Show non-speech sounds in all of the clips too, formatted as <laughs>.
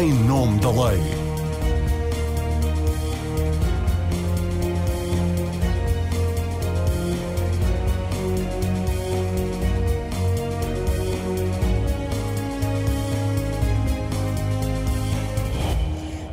em nome da lei.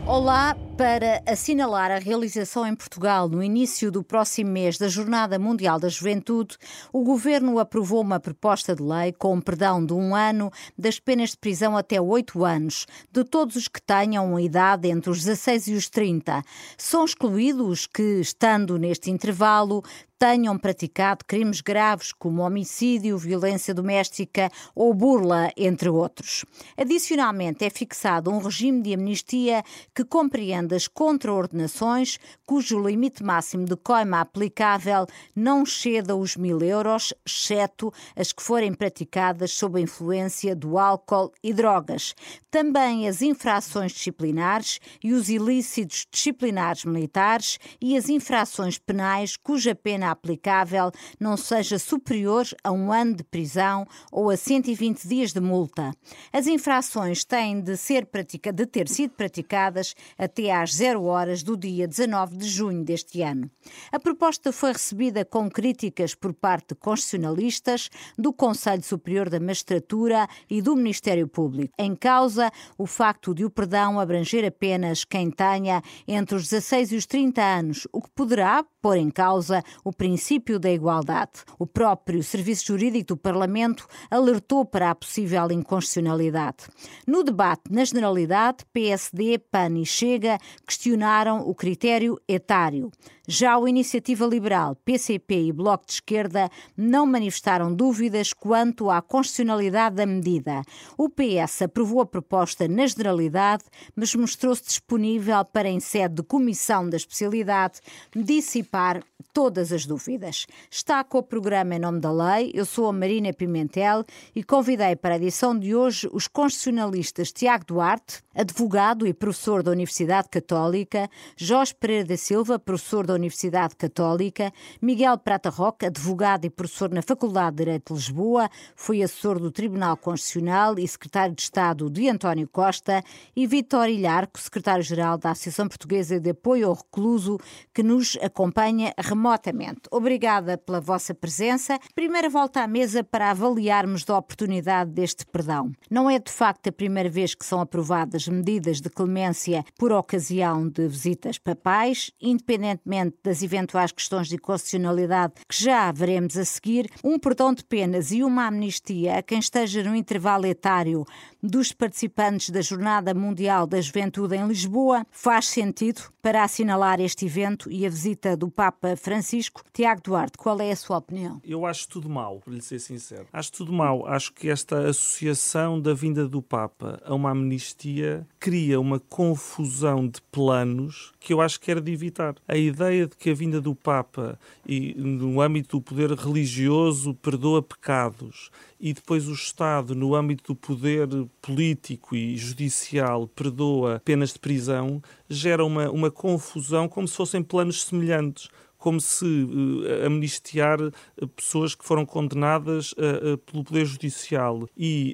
Olá, para assinalar a realização em Portugal no início do próximo mês da Jornada Mundial da Juventude, o Governo aprovou uma proposta de lei com perdão de um ano das penas de prisão até oito anos de todos os que tenham uma idade entre os 16 e os 30. São excluídos os que, estando neste intervalo, tenham praticado crimes graves como homicídio, violência doméstica ou burla, entre outros. Adicionalmente, é fixado um regime de amnistia que compreende as contraordenações cujo limite máximo de coima aplicável não exceda os mil euros, exceto as que forem praticadas sob a influência do álcool e drogas. Também as infrações disciplinares e os ilícitos disciplinares militares e as infrações penais cuja pena aplicável não seja superior a um ano de prisão ou a 120 dias de multa. As infrações têm de, ser pratica, de ter sido praticadas até às zero horas do dia 19 de junho deste ano. A proposta foi recebida com críticas por parte de constitucionalistas, do Conselho Superior da Magistratura e do Ministério Público. Em causa, o facto de o perdão abranger apenas quem tenha entre os 16 e os 30 anos, o que poderá pôr em causa o princípio da igualdade. O próprio Serviço Jurídico do Parlamento alertou para a possível inconstitucionalidade. No debate, na generalidade, PSD, PAN e Chega questionaram o critério etário. Já o Iniciativa Liberal, PCP e Bloco de Esquerda não manifestaram dúvidas quanto à constitucionalidade da medida. O PS aprovou a proposta na generalidade, mas mostrou-se disponível para, em sede de comissão da especialidade, dissipar todas as dúvidas. Está com o programa Em Nome da Lei. Eu sou a Marina Pimentel e convidei para a edição de hoje os constitucionalistas Tiago Duarte, advogado e professor da Universidade Católica, Jorge Pereira da Silva, professor da Universidade Católica, Miguel Prata Roca, advogado e professor na Faculdade de Direito de Lisboa, foi assessor do Tribunal Constitucional e secretário de Estado de António Costa, e Vitor Ilharco, secretário-geral da Associação Portuguesa de Apoio ao Recluso, que nos acompanha remotamente. Obrigada pela vossa presença. Primeira volta à mesa para avaliarmos da oportunidade deste perdão. Não é de facto a primeira vez que são aprovadas medidas de clemência por ocasião de visitas papais, independentemente das eventuais questões de constitucionalidade que já veremos a seguir, um perdão de penas e uma amnistia a quem esteja no intervalo etário dos participantes da Jornada Mundial da Juventude em Lisboa faz sentido para assinalar este evento e a visita do Papa Francisco. Tiago Duarte, qual é a sua opinião? Eu acho tudo mal, para lhe ser sincero. Acho tudo mal. Acho que esta associação da vinda do Papa a uma amnistia cria uma confusão de planos que eu acho que era de evitar. A ideia de que a vinda do Papa e no âmbito do poder religioso perdoa pecados. E depois o Estado, no âmbito do poder político e judicial, perdoa penas de prisão, gera uma, uma confusão como se fossem planos semelhantes como se uh, amnistiar eh, pessoas que foram condenadas uh, uh, pelo Poder Judicial e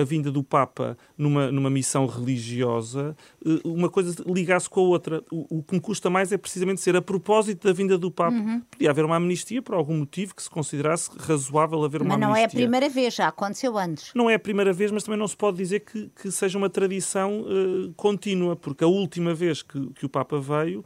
a vinda do Papa numa, numa missão religiosa, uma coisa ligasse com a outra. O, o, que me custa mais é precisamente ser a propósito da vinda do Papa. Uhum. Podia haver uma amnistia por algum motivo que se considerasse razoável haver uma amnistia. Mas não é a primeira vez, já aconteceu antes. Não é a primeira vez, mas também não se pode dizer que, que seja uma tradição contínua, porque a última vez que, que o Papa veio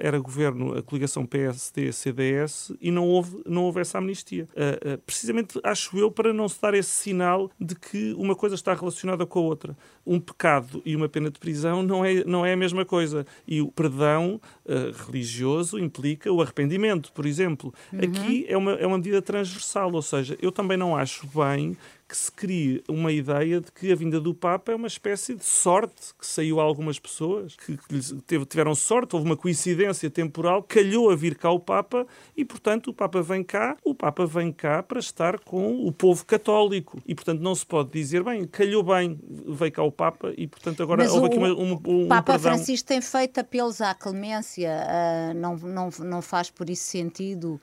era governo, a coligação PSD, CDS e não houve, não houve essa amnistia. Uh, uh, precisamente, acho eu, para não se dar esse sinal de que uma coisa está relacionada com a outra. Um pecado e uma pena de prisão não é, não é a mesma coisa. E o perdão uh, religioso implica o arrependimento, por exemplo. Uhum. Aqui é uma, é uma medida transversal, ou seja, eu também não acho bem que se crie uma ideia de que a vinda do Papa é uma espécie de sorte que saiu a algumas pessoas, que, que tiveram sorte, houve uma coincidência temporal, calhou a vir cá o Papa e, portanto, o Papa vem cá, o Papa vem cá para estar com o povo católico. E, portanto, não se pode dizer, bem, calhou bem, veio cá o Papa e, portanto, agora Mas houve o, aqui uma, um, um O Papa perdão. Francisco tem feito apelos à clemência, uh, não, não, não faz por isso sentido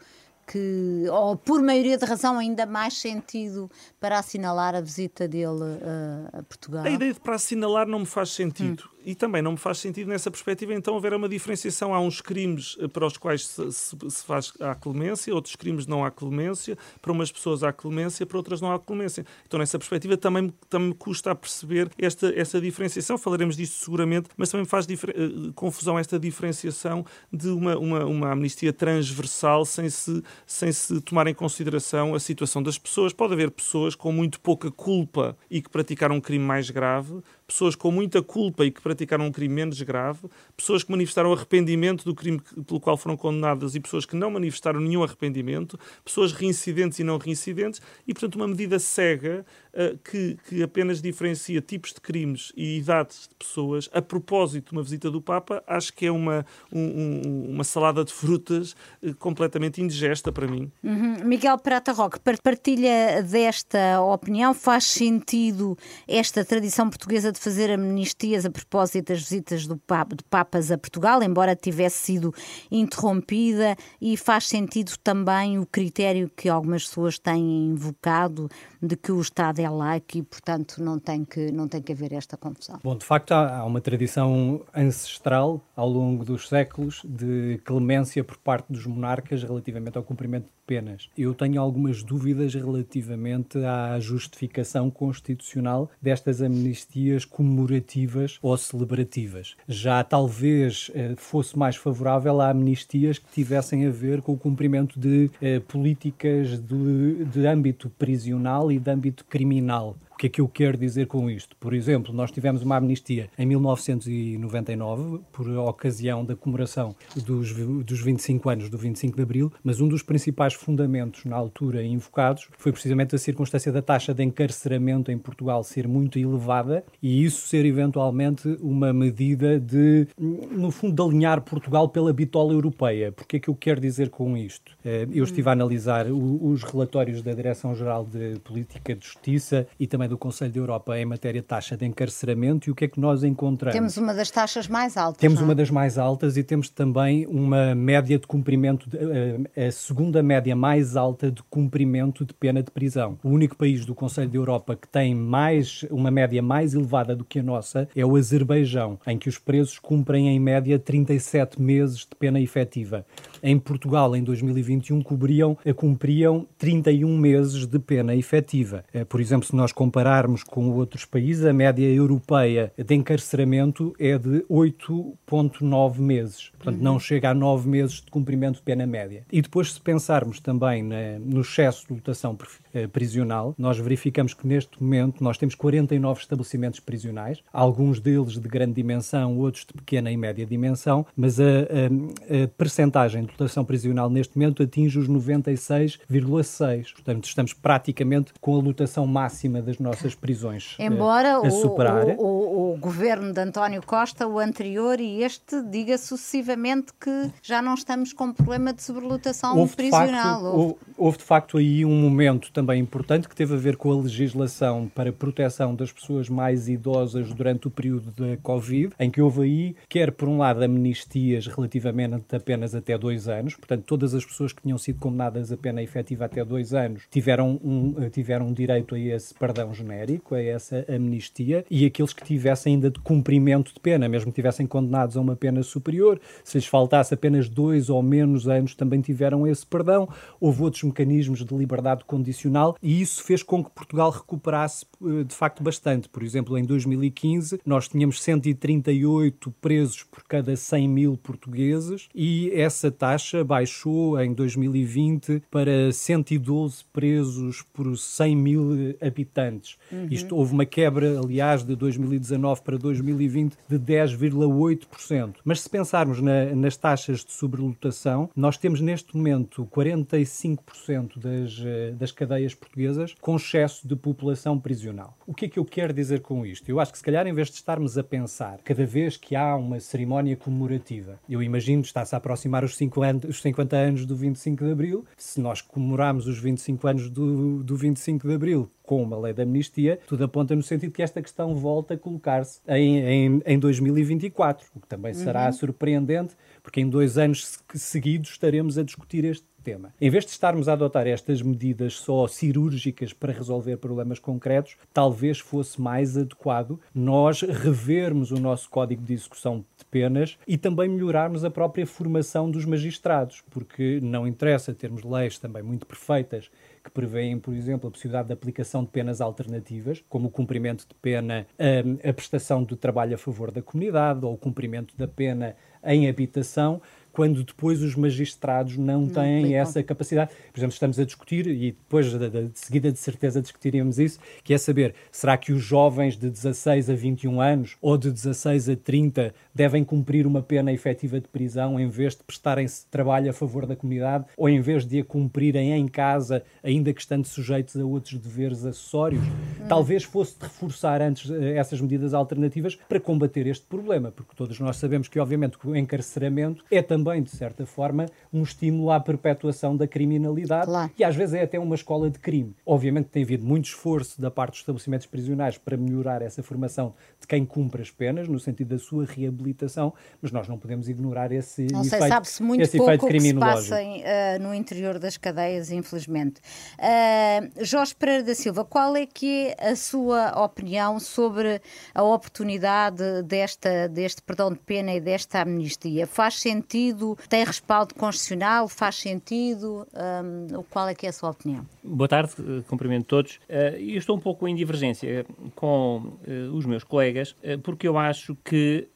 que, ou por maioria de razão, ainda mais sentido para assinalar a visita dele uh, a Portugal? A ideia de para assinalar não me faz sentido. Hum e também não me faz sentido nessa perspectiva então haver uma diferenciação. Há uns crimes eh, para os quais se, se, se faz a clemência, outros crimes não há clemência, para umas pessoas há clemência, para outras não há clemência. Então nessa perspectiva também, também me custa a perceber esta, essa diferenciação. Falaremos disto seguramente, mas também me faz uh, confusão esta diferenciação de uma, uma, uma amnistia transversal sem se, sem se tomar em consideração a situação das pessoas. Pode haver pessoas com muito pouca culpa e que praticaram um crime mais grave, pessoas com muita culpa e que praticaram um crime menos grave, pessoas que manifestaram arrependimento do crime pelo qual foram condenadas e pessoas que não manifestaram nenhum arrependimento, pessoas reincidentes e não reincidentes, e, portanto, uma medida cega uh, que, que apenas diferencia tipos de crimes e idades de pessoas. A propósito de uma visita do Papa, acho que é uma, um, uma salada de frutas uh, completamente indigesta para mim. Uhum. Miguel Prata Roque, partilha desta opinião? Faz sentido esta tradição portuguesa de fazer amnistias a propósito das visitas do Papa, de Papas a Portugal, embora tivesse sido interrompida, e faz sentido também o critério que algumas pessoas têm invocado de que o Estado é laico e, portanto, não tem que, não tem que haver esta confusão. Bom, de facto, há uma tradição ancestral ao longo dos séculos de clemência por parte dos monarcas relativamente ao cumprimento penas. Eu tenho algumas dúvidas relativamente à justificação constitucional destas amnistias comemorativas ou celebrativas. Já talvez eh, fosse mais favorável a amnistias que tivessem a ver com o cumprimento de eh, políticas de, de âmbito prisional e de âmbito criminal que é que eu quero dizer com isto? Por exemplo, nós tivemos uma amnistia em 1999, por ocasião da comemoração dos, dos 25 anos do 25 de Abril, mas um dos principais fundamentos na altura invocados foi precisamente a circunstância da taxa de encarceramento em Portugal ser muito elevada e isso ser eventualmente uma medida de, no fundo, de alinhar Portugal pela bitola europeia. Porque é que eu quero dizer com isto? Eh, eu estive a analisar os relatórios da Direção-Geral de Política de Justiça e também do Conselho da Europa em matéria de taxa de encarceramento e o que é que nós encontramos? Temos uma das taxas mais altas. Temos não? uma das mais altas e temos também uma média de cumprimento, de, eh, a segunda média mais alta de cumprimento de pena de prisão. O único país do Conselho da Europa que tem mais uma média mais elevada do que a nossa é o Azerbaijão, em que os presos cumprem em média 37 meses de pena efetiva. Em Portugal, em 2021, cobriam, cumpriam 31 meses de pena efetiva. Eh, por exemplo, se nós compararmos compararmos com outros países, a média europeia de encarceramento é de 8,9 meses. Portanto, uhum. não chega a 9 meses de cumprimento de pena média. E depois, se pensarmos também na, no excesso de lotação eh, prisional, nós verificamos que neste momento nós temos 49 estabelecimentos prisionais, alguns deles de grande dimensão, outros de pequena e média dimensão, mas a, a, a percentagem de lotação prisional neste momento atinge os 96,6. Portanto, estamos praticamente com a lotação máxima das nossas prisões eh, Embora a superar. O, o, o, governo de António Costa, o anterior e este, diga sucessivamente que já não estamos com problema de sobrelotação houve prisional. De facto, houve. houve de facto aí um momento também importante que teve a ver com a legislação para proteção das pessoas mais idosas durante o período da Covid, em que houve aí, quer por um lado, amnistias relativamente apenas até dois anos, portanto, todas as pessoas que tinham sido condenadas a pena efetiva até dois anos tiveram um, tiveram direito a esse perdão genérico, a essa amnistia, e aqueles que tivessem ainda de cumprimento de pena, mesmo que tivessem condenados a uma pena superior, se lhes faltasse apenas dois ou menos anos, também tiveram esse perdão. Houve outros mecanismos de liberdade condicional e isso fez com que Portugal recuperasse eh, de facto bastante. Por exemplo, em 2015 nós tínhamos 138 presos por cada 100 mil portugueses e essa taxa baixou em 2020 para 112 presos por 100 mil habitantes. Uhum. Isto houve uma quebra, aliás, de 2019 para 2020 de 10,8%. Mas se pensarmos na, nas taxas de sobrelotação, nós temos neste momento 45% das, eh, das cadeias portuguesas com excesso de população prisional. O que é que eu quero dizer com isto? Eu acho que se calhar em vez de estarmos a pensar cada vez que há uma cerimónia comemorativa, eu imagino está-se a aproximar os 50, os 50 anos do 25 de Abril, se nós comemorarmos os 25 anos do, do 25 de Abril com uma lei de amnistia, tudo aponta no sentido que esta questão volta a colocar-se em, em, em 2024, o que também será uhum. surpreendente, porque em dois anos seguidos estaremos a discutir este tema. Em vez de estarmos a adotar estas medidas só cirúrgicas para resolver problemas concretos, talvez fosse mais adequado nós revermos o nosso código de execução de penas e também melhorarmos a própria formação dos magistrados, porque não interessa termos leis também muito perfeitas que prevêem, por exemplo, a possibilidade de aplicação de penas alternativas, como o cumprimento de pena, a, a prestação de trabalho a favor da comunidade ou o cumprimento da pena em habitação, quando depois os magistrados não, não têm essa capacidade. Por exemplo, estamos a discutir, e depois de, de, de, seguida de certeza discutiremos isso, que é saber, será que os jovens de 16 a 21 anos ou de 16 a 30 devem cumprir uma pena efetiva de prisão em vez de prestarem trabalho a favor da comunidade ou em vez de a cumprirem em casa, ainda que estando sujeitos a outros deveres acessórios? Hum. Talvez fosse de reforçar antes eh, essas medidas alternativas para combater este problema, porque todos nós sabemos que, obviamente, o encarceramento é também também, de certa forma, um estímulo à perpetuação da criminalidade claro. e às vezes é até uma escola de crime. Obviamente tem havido muito esforço da parte dos estabelecimentos prisionais para melhorar essa formação de quem cumpre as penas, no sentido da sua reabilitação, mas nós não podemos ignorar esse não sei, efeito, sabe-se muito esse pouco efeito criminológico. Que se passa uh, no interior das cadeias, infelizmente. Uh, Jorge Pereira da Silva, qual é que é a sua opinião sobre a oportunidade desta, deste perdão de pena e desta amnistia? Faz sentido sentido? Tem respaldo constitucional? Faz sentido? Um, qual é que é a sua opinião? Boa tarde, eh, cumprimento todos. Uh, eu estou um pouco em divergência com uh, os meus colegas, porque eu acho que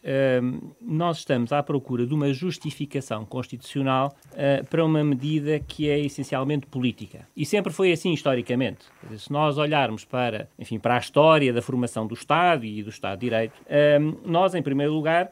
nós estamos à procura de uma justificação constitucional para uma medida que é essencialmente política. E sempre foi assim historicamente. Se nós olharmos para, enfim, para a história da formação do Estado e do Estado de Direito, nós, em primeiro lugar,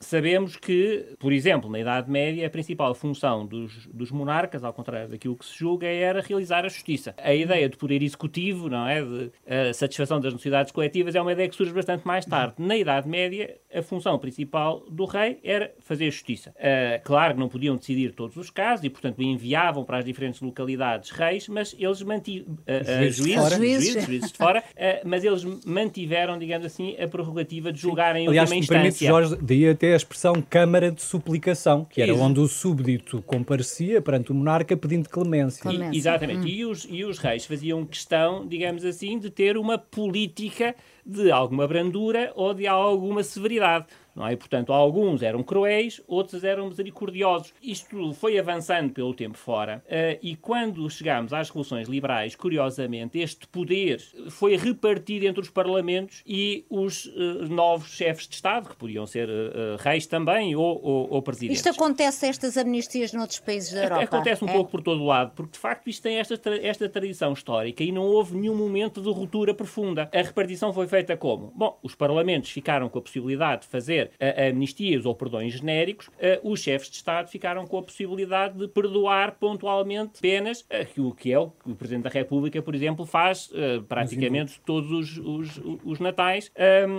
Sabemos que, por exemplo, na Idade Média, a principal função dos, dos, monarcas, ao contrário daquilo que se julga, era realizar a justiça. A ideia de poder executivo, não é, de a satisfação das necessidades coletivas, é uma ideia que surge bastante mais tarde. Na Idade Média, a função principal do rei era fazer justiça. Uh, claro que não podiam decidir todos os casos e, portanto, enviavam para as diferentes localidades reis, mas eles mantiveram uh, uh, juízes, juízes, juízes, de fora, mas eles mantiveram, digamos assim, a prerrogativa de julgar em Aliás, última instância. Aliás, Jorge, daí até a expressão Câmara de Suplicação, que era Isso. onde o súbdito comparecia perante o monarca pedindo clemência. clemência. E, exatamente. Hum. E, os, e os reis faziam questão, digamos assim, de ter uma política de alguma brandura ou de alguma severidade não é? portanto, alguns eram cruéis, outros eram misericordiosos. Isto foi avançando pelo tempo fora uh, e quando chegámos às revoluções liberais, curiosamente, este poder foi repartido entre os parlamentos e os uh, novos chefes de Estado, que podiam ser uh, reis também ou, ou, ou, presidentes. Isto acontece, estas amnistias noutros países da Europa? Acontece um é? pouco por todo o lado, porque de facto isto tem esta, esta tradição histórica e não houve nenhum momento de ruptura profunda. A repartição foi feita como? Bom, os parlamentos ficaram com a possibilidade de fazer amnistias ou perdões genéricos, os chefes de Estado ficaram com a possibilidade de perdoar pontualmente penas, o que é o que o Presidente da República, por exemplo, faz praticamente todos os, os, os natais,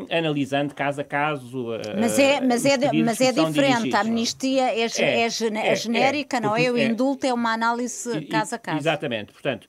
analisando caso a caso. Mas é, mas é, mas é diferente. A amnistia é, é, é, é genérica, é, não é? O indulto é uma análise caso a caso. Exatamente. Portanto,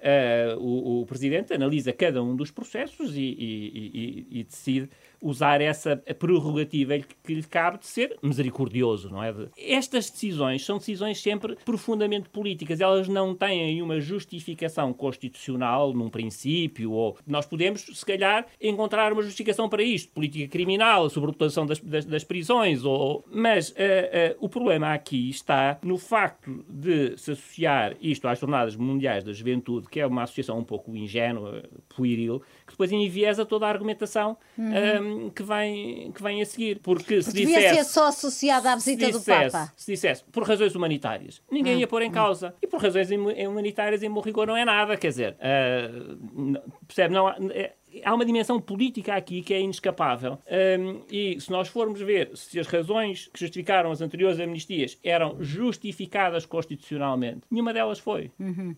o, Presidente analisa cada um dos processos e decide usar essa prerrogativa que lhe cabe de ser misericordioso, não é? Estas decisões são decisões sempre profundamente políticas, elas não têm uma justificação constitucional num princípio, ou nós podemos, se calhar, encontrar uma justificação para isto, política criminal, a sobrelotação das, das, das, prisões, ou... mas uh, uh, o problema aqui está no facto de se associar isto às Jornadas Mundiais da Juventude, que é uma associação um pouco ingênua, pueril, que depois enviesa toda a argumentação uhum. um, que, vem, que vem a seguir. Porque se Devia dissesse, ser só associada à visita dissesse, do Papa. Se dissesse por razões humanitárias, ninguém uhum. ia pôr em causa. E por razões humanitárias, em bom rigor, não é nada. Quer dizer, uh, percebe? Não, é, há uma dimensão política aqui que é inescapável. Um, e se nós formos ver se as razões que justificaram as anteriores amnistias eram justificadas constitucionalmente, nenhuma delas foi. Uhum.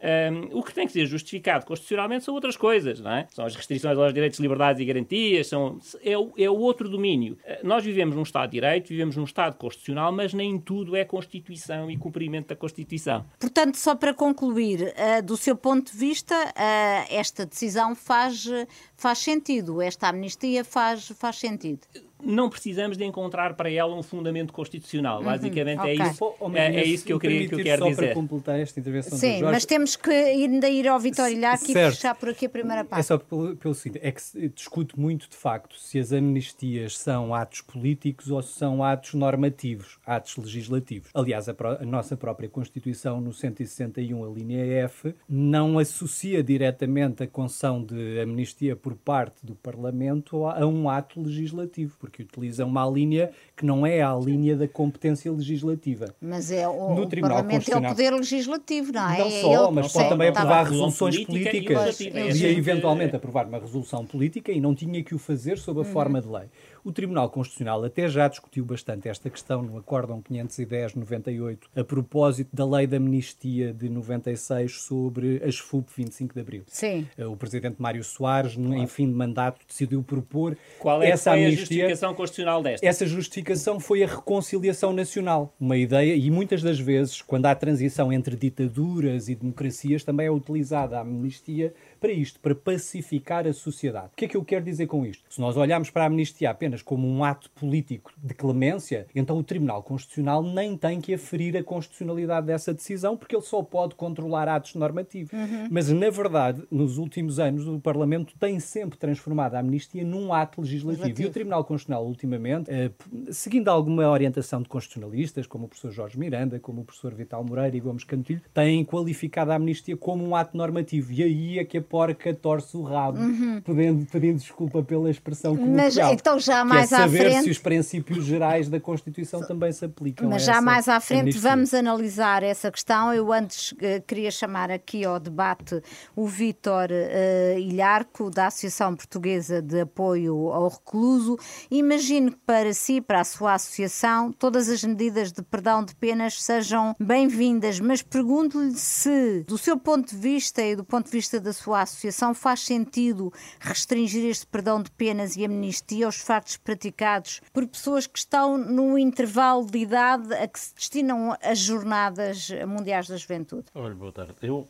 É? Um, o que tem que ser justificado constitucionalmente são outras coisas. É? São as restrições aos direitos, liberdades e garantias, são, é, o, é o outro domínio. Uh, nós vivemos num Estado de Direito, vivemos num Estado constitucional, mas nem tudo é Constituição e cumprimento da Constituição. Portanto, só para concluir, uh, do seu ponto de vista, uh, esta decisão faz faz sentido, esta amnistia faz, faz sentido. Não precisamos de encontrar para ela um fundamento constitucional. Uhum, Basicamente é okay. é, isso, é, é, isso que eu, queria, que eu quero só dizer. para completar esta intervenção Sim, Jorge, mas temos que ainda ir ao Vitório Ilhac e fechar por aqui a primeira parte. É só pelo, pelo seguinte, é que se discute muito de facto se as amnistias são atos políticos ou se são atos normativos, atos legislativos. Aliás, a, pro, a nossa própria Constituição, no 161, a linha F, não associa diretamente a concessão de amnistia por parte do Parlamento a um ato legislativo, porque utiliza uma linha que não é a linha da competência legislativa. Mas é o, no o Tribunal Parlamento é o poder legislativo, não é? Não é só, mas pode também tá aprovar resoluções políticas e, e eventualmente aprovar uma resolução política e não tinha que o fazer sob a uhum. forma de lei. O Tribunal Constitucional até já discutiu bastante esta questão no Acórdão 510-98, a propósito da lei da amnistia de 96 sobre as FUP 25 de Abril. Sim. Eh, o Presidente Mário Soares, claro. em fim de mandato, decidiu propor Qual é essa amnistia. a justificação constitucional desta? Essa justificação foi a reconciliação nacional. Uma ideia, e muitas das vezes, quando há transição entre ditaduras e democracias, também é utilizada a amnistia para isto, para pacificar a sociedade. O que é que eu quero dizer com isto? Se nós olharmos para a amnistia apenas como um ato político de clemência, então o Tribunal Constitucional nem tem que aferir a constitucionalidade dessa decisão, porque ele só pode controlar atos normativos. Uhum. Mas, na verdade, nos últimos anos, o Parlamento tem sempre transformado a amnistia num ato legislativo. legislativo. E o Tribunal Constitucional, ultimamente, eh, seguindo alguma orientação de constitucionalistas, como o professor Jorge Miranda, como o professor Vital Moreira e Gomes Cantilho, têm qualificado a amnistia como um ato normativo. E aí é que a porca torce o rabo, uhum. pedindo, pedindo desculpa pela expressão coloquial. Mas então já mais é saber à frente... se os princípios gerais da Constituição também se aplicam Mas já mais à frente amnistia. vamos analisar essa questão. Eu antes uh, queria chamar aqui ao debate o Vítor uh, Ilharco, da Associação Portuguesa de Apoio ao Recluso. Imagino que para si, para a sua associação, todas as medidas de perdão de penas sejam bem-vindas, mas pergunto-lhe se, do seu ponto de vista e do ponto de vista da sua associação, faz sentido restringir este perdão de penas e amnistia aos factos praticados por pessoas que estão no intervalo de idade a que se destinam as Jornadas Mundiais da Juventude? Olha, boa tarde. Eu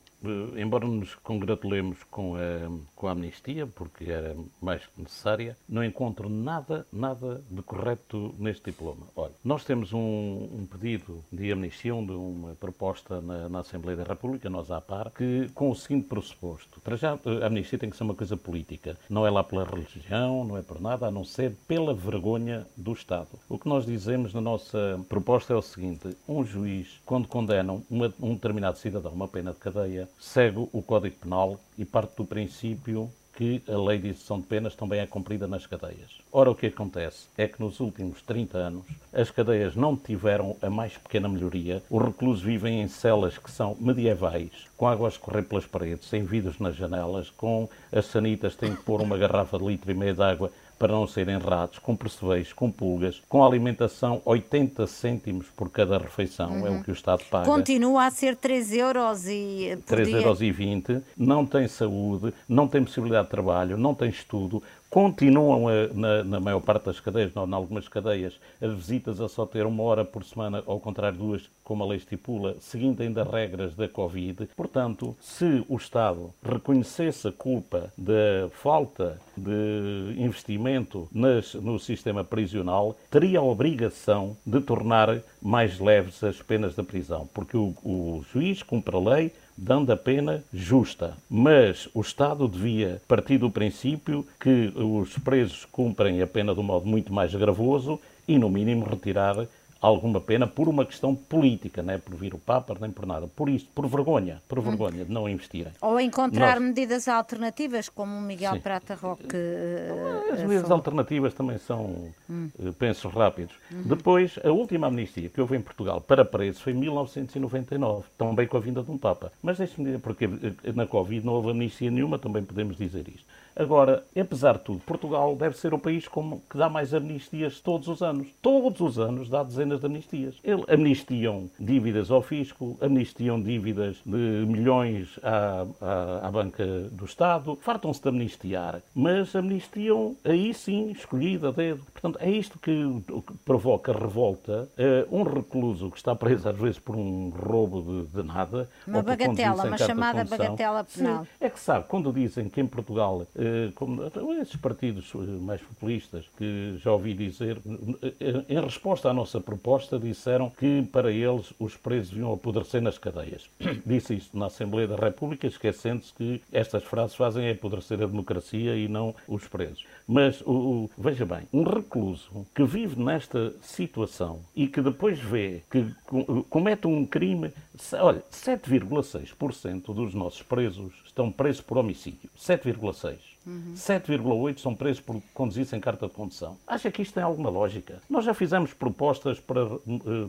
embora nos congratulemos com a, com a amnistia, porque era mais que necessária, não encontro nada, nada de correto neste diploma. Olha, nós temos um, um pedido de amnistia, de uma proposta na, na, Assembleia da República, nós à par, que com o seguinte pressuposto. Para já, a amnistia tem que ser uma coisa política. Não é lá pela religião, não é por nada, a não ser pela vergonha do Estado. O que nós dizemos na nossa proposta é o seguinte: um juiz, quando condena uma, um determinado cidadão a uma pena de cadeia, segue o Código Penal e parte do princípio que a lei de execução de penas também é cumprida nas cadeias. Ora, o que acontece é que nos últimos 30 anos as cadeias não tiveram a mais pequena melhoria. Os reclusos vivem em celas que são medievais, com água a escorrer pelas paredes, sem vidros nas janelas, com as sanitas têm que pôr uma garrafa de litro e meio de água para não serem ratos, com percebeiros, com pulgas, com alimentação 80 cêntimos por cada refeição, uhum. é o uhum. que o Estado paga. Continua a ser 3 euros e 3 euros e 20, não tem saúde, não tem possibilidade de trabalho, não tem estudo, continuam a, na, na, maior parte das cadeias, não, em algumas cadeias, as visitas a só ter uma hora por semana, ao contrário de duas, como a lei estipula, seguindo ainda regras da Covid. Portanto, se o Estado reconhecesse a culpa da falta de investimento nas, no sistema prisional, teria a obrigação de tornar mais leves as penas da prisão, porque o, o juiz cumpre a lei, dando a pena justa. Mas o Estado devia partir do princípio que os presos cumprem a pena de um modo muito mais gravoso e, no mínimo, retirar alguma pena por uma questão política, não é por vir o Papa, nem por nada. Por isso, por vergonha, por vergonha de não investirem. Ou encontrar Nós... medidas alternativas, como o Miguel Sim. Prata Roque. Uh, As medidas alternativas também são hum. uh, pensos rápidos. Uhum. Depois, a última amnistia que houve em Portugal para presos foi em 1999, também com a vinda de um Papa. Mas deixe-me dizer, porque na Covid não houve amnistia nenhuma, também podemos dizer isto. Agora, apesar de tudo, Portugal deve ser o país como, que dá mais amnistias todos os anos. Todos os anos dá dezenas de amnistias. Eles amnistiam dívidas ao fisco, amnistiam dívidas de milhões à, à, à banca do Estado, fartam-se de amnistiar, mas amnistiam aí sim, escolhida a dedo. Portanto, é isto que, provoca revolta. Uh, um recluso que está preso às vezes por um roubo de, de nada. Uma bagatela, uma chamada bagatela penal. Sim, é que sabe, quando dizem que em Portugal uh, como esses partidos mais populistas que já ouvi dizer, em resposta à nossa proposta, disseram que para eles os presos iam apodrecer nas cadeias. <coughs> Disse isto na Assembleia da República, esquecendo-se que estas frases fazem apodrecer a democracia e não os presos. Mas, o, o, veja bem, um recluso que vive nesta situação e que depois vê que comete um crime. Olha, 7,6% dos nossos presos estão presos por homicídio. 7,6%. Uhum. 7,8% são presos por conduzir sem carta de condução. Acha que isto tem alguma lógica? Nós já fizemos propostas para uh,